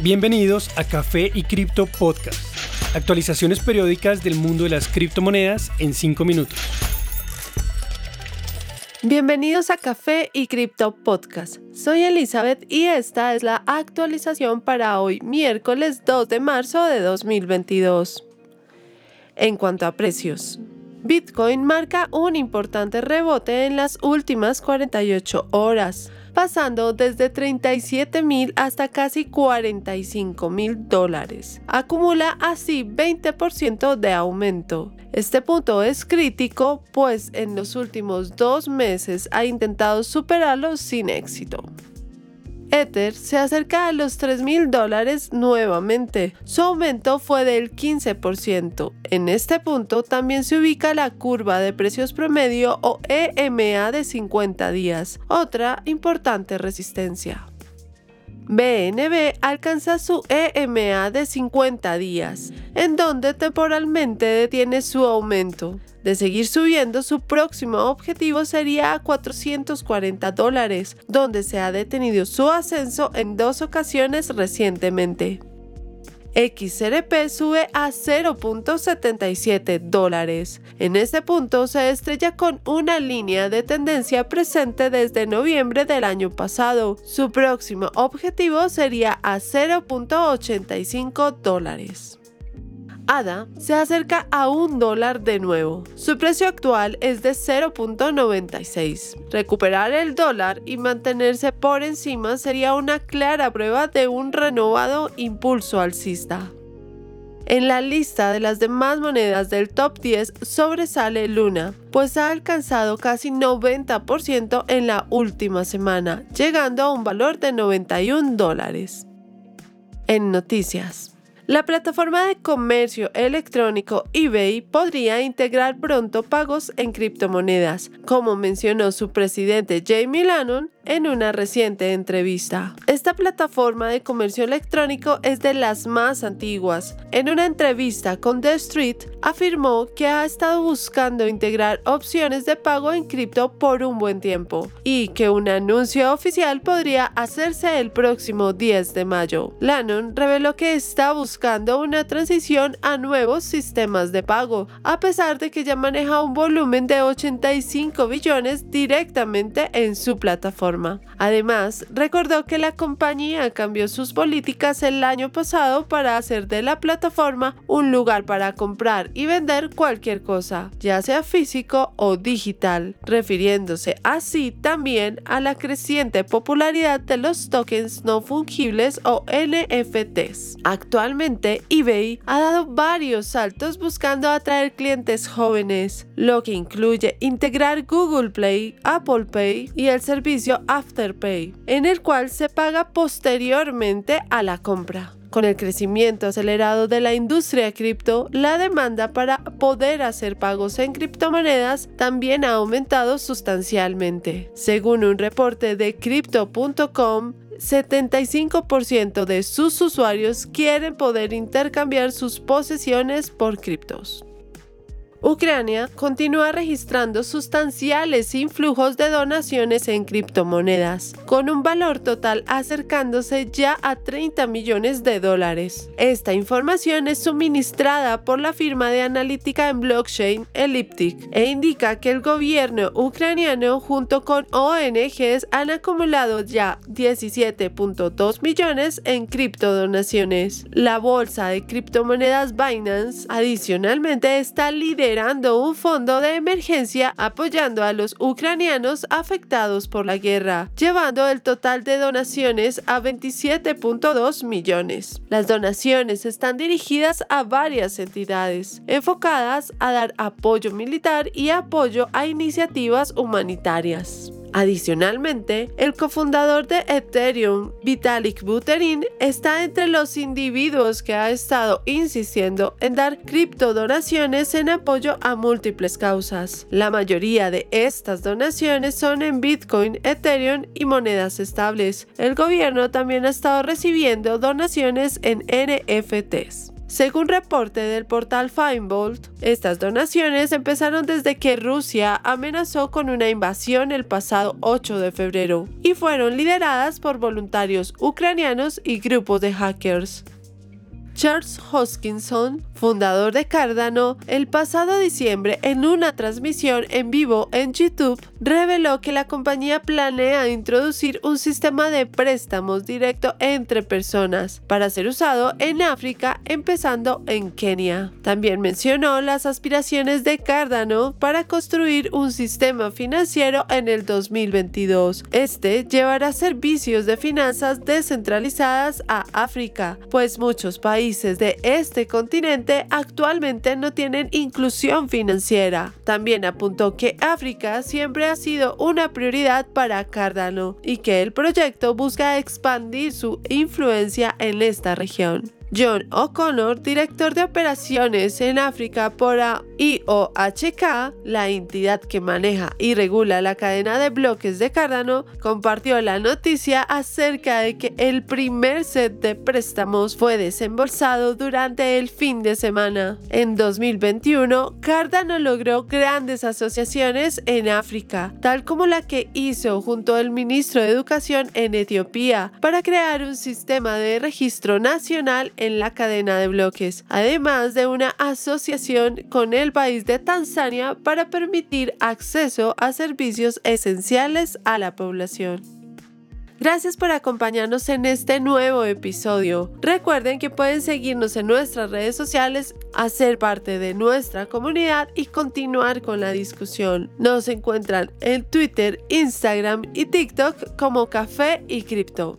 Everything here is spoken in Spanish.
Bienvenidos a Café y Cripto Podcast. Actualizaciones periódicas del mundo de las criptomonedas en 5 minutos. Bienvenidos a Café y Cripto Podcast. Soy Elizabeth y esta es la actualización para hoy, miércoles 2 de marzo de 2022. En cuanto a precios, Bitcoin marca un importante rebote en las últimas 48 horas pasando desde 37 mil hasta casi 45 mil dólares. Acumula así 20% de aumento. Este punto es crítico, pues en los últimos dos meses ha intentado superarlo sin éxito. Ether se acerca a los 3 mil dólares nuevamente. Su aumento fue del 15%. En este punto también se ubica la curva de precios promedio o EMA de 50 días, otra importante resistencia. BNB alcanza su EMA de 50 días, en donde temporalmente detiene su aumento. De seguir subiendo, su próximo objetivo sería a 440 dólares, donde se ha detenido su ascenso en dos ocasiones recientemente. XRP sube a 0.77 dólares. En este punto se estrella con una línea de tendencia presente desde noviembre del año pasado. Su próximo objetivo sería a 0.85 dólares. ADA se acerca a un dólar de nuevo. Su precio actual es de 0.96. Recuperar el dólar y mantenerse por encima sería una clara prueba de un renovado impulso alcista. En la lista de las demás monedas del top 10 sobresale Luna, pues ha alcanzado casi 90% en la última semana, llegando a un valor de 91 dólares. En noticias. La plataforma de comercio electrónico eBay podría integrar pronto pagos en criptomonedas, como mencionó su presidente Jamie Lannon en una reciente entrevista. Esta plataforma de comercio electrónico es de las más antiguas. En una entrevista con The Street, afirmó que ha estado buscando integrar opciones de pago en cripto por un buen tiempo y que un anuncio oficial podría hacerse el próximo 10 de mayo. Lannon reveló que está buscando una transición a nuevos sistemas de pago, a pesar de que ya maneja un volumen de 85 billones directamente en su plataforma. Además, recordó que la compañía cambió sus políticas el año pasado para hacer de la plataforma un lugar para comprar y vender cualquier cosa, ya sea físico o digital, refiriéndose así también a la creciente popularidad de los tokens no fungibles o NFTs. Actualmente, eBay ha dado varios saltos buscando atraer clientes jóvenes, lo que incluye integrar Google Play, Apple Pay y el servicio Afterpay, en el cual se paga posteriormente a la compra. Con el crecimiento acelerado de la industria cripto, la demanda para poder hacer pagos en criptomonedas también ha aumentado sustancialmente. Según un reporte de crypto.com, 75% de sus usuarios quieren poder intercambiar sus posesiones por criptos. Ucrania continúa registrando sustanciales influjos de donaciones en criptomonedas, con un valor total acercándose ya a 30 millones de dólares. Esta información es suministrada por la firma de analítica en blockchain Elliptic e indica que el gobierno ucraniano junto con ONGs han acumulado ya 17.2 millones en criptodonaciones. La bolsa de criptomonedas Binance adicionalmente está liderando un fondo de emergencia apoyando a los ucranianos afectados por la guerra, llevando el total de donaciones a 27.2 millones. Las donaciones están dirigidas a varias entidades, enfocadas a dar apoyo militar y apoyo a iniciativas humanitarias. Adicionalmente, el cofundador de Ethereum, Vitalik Buterin, está entre los individuos que ha estado insistiendo en dar criptodonaciones en apoyo a múltiples causas. La mayoría de estas donaciones son en Bitcoin, Ethereum y monedas estables. El gobierno también ha estado recibiendo donaciones en NFTs. Según reporte del portal Feinbolt, estas donaciones empezaron desde que Rusia amenazó con una invasión el pasado 8 de febrero y fueron lideradas por voluntarios ucranianos y grupos de hackers. Charles Hoskinson, fundador de Cardano, el pasado diciembre en una transmisión en vivo en YouTube, reveló que la compañía planea introducir un sistema de préstamos directo entre personas para ser usado en África, empezando en Kenia. También mencionó las aspiraciones de Cardano para construir un sistema financiero en el 2022. Este llevará servicios de finanzas descentralizadas a África, pues muchos países de este continente actualmente no tienen inclusión financiera. También apuntó que África siempre ha sido una prioridad para Cardano y que el proyecto busca expandir su influencia en esta región. John O'Connor, director de operaciones en África por IOHK, la entidad que maneja y regula la cadena de bloques de Cardano, compartió la noticia acerca de que el primer set de préstamos fue desembolsado durante el fin de semana. En 2021, Cardano logró grandes asociaciones en África, tal como la que hizo junto al ministro de Educación en Etiopía, para crear un sistema de registro nacional en la cadena de bloques, además de una asociación con el país de Tanzania para permitir acceso a servicios esenciales a la población. Gracias por acompañarnos en este nuevo episodio. Recuerden que pueden seguirnos en nuestras redes sociales, hacer parte de nuestra comunidad y continuar con la discusión. Nos encuentran en Twitter, Instagram y TikTok como Café y Cripto.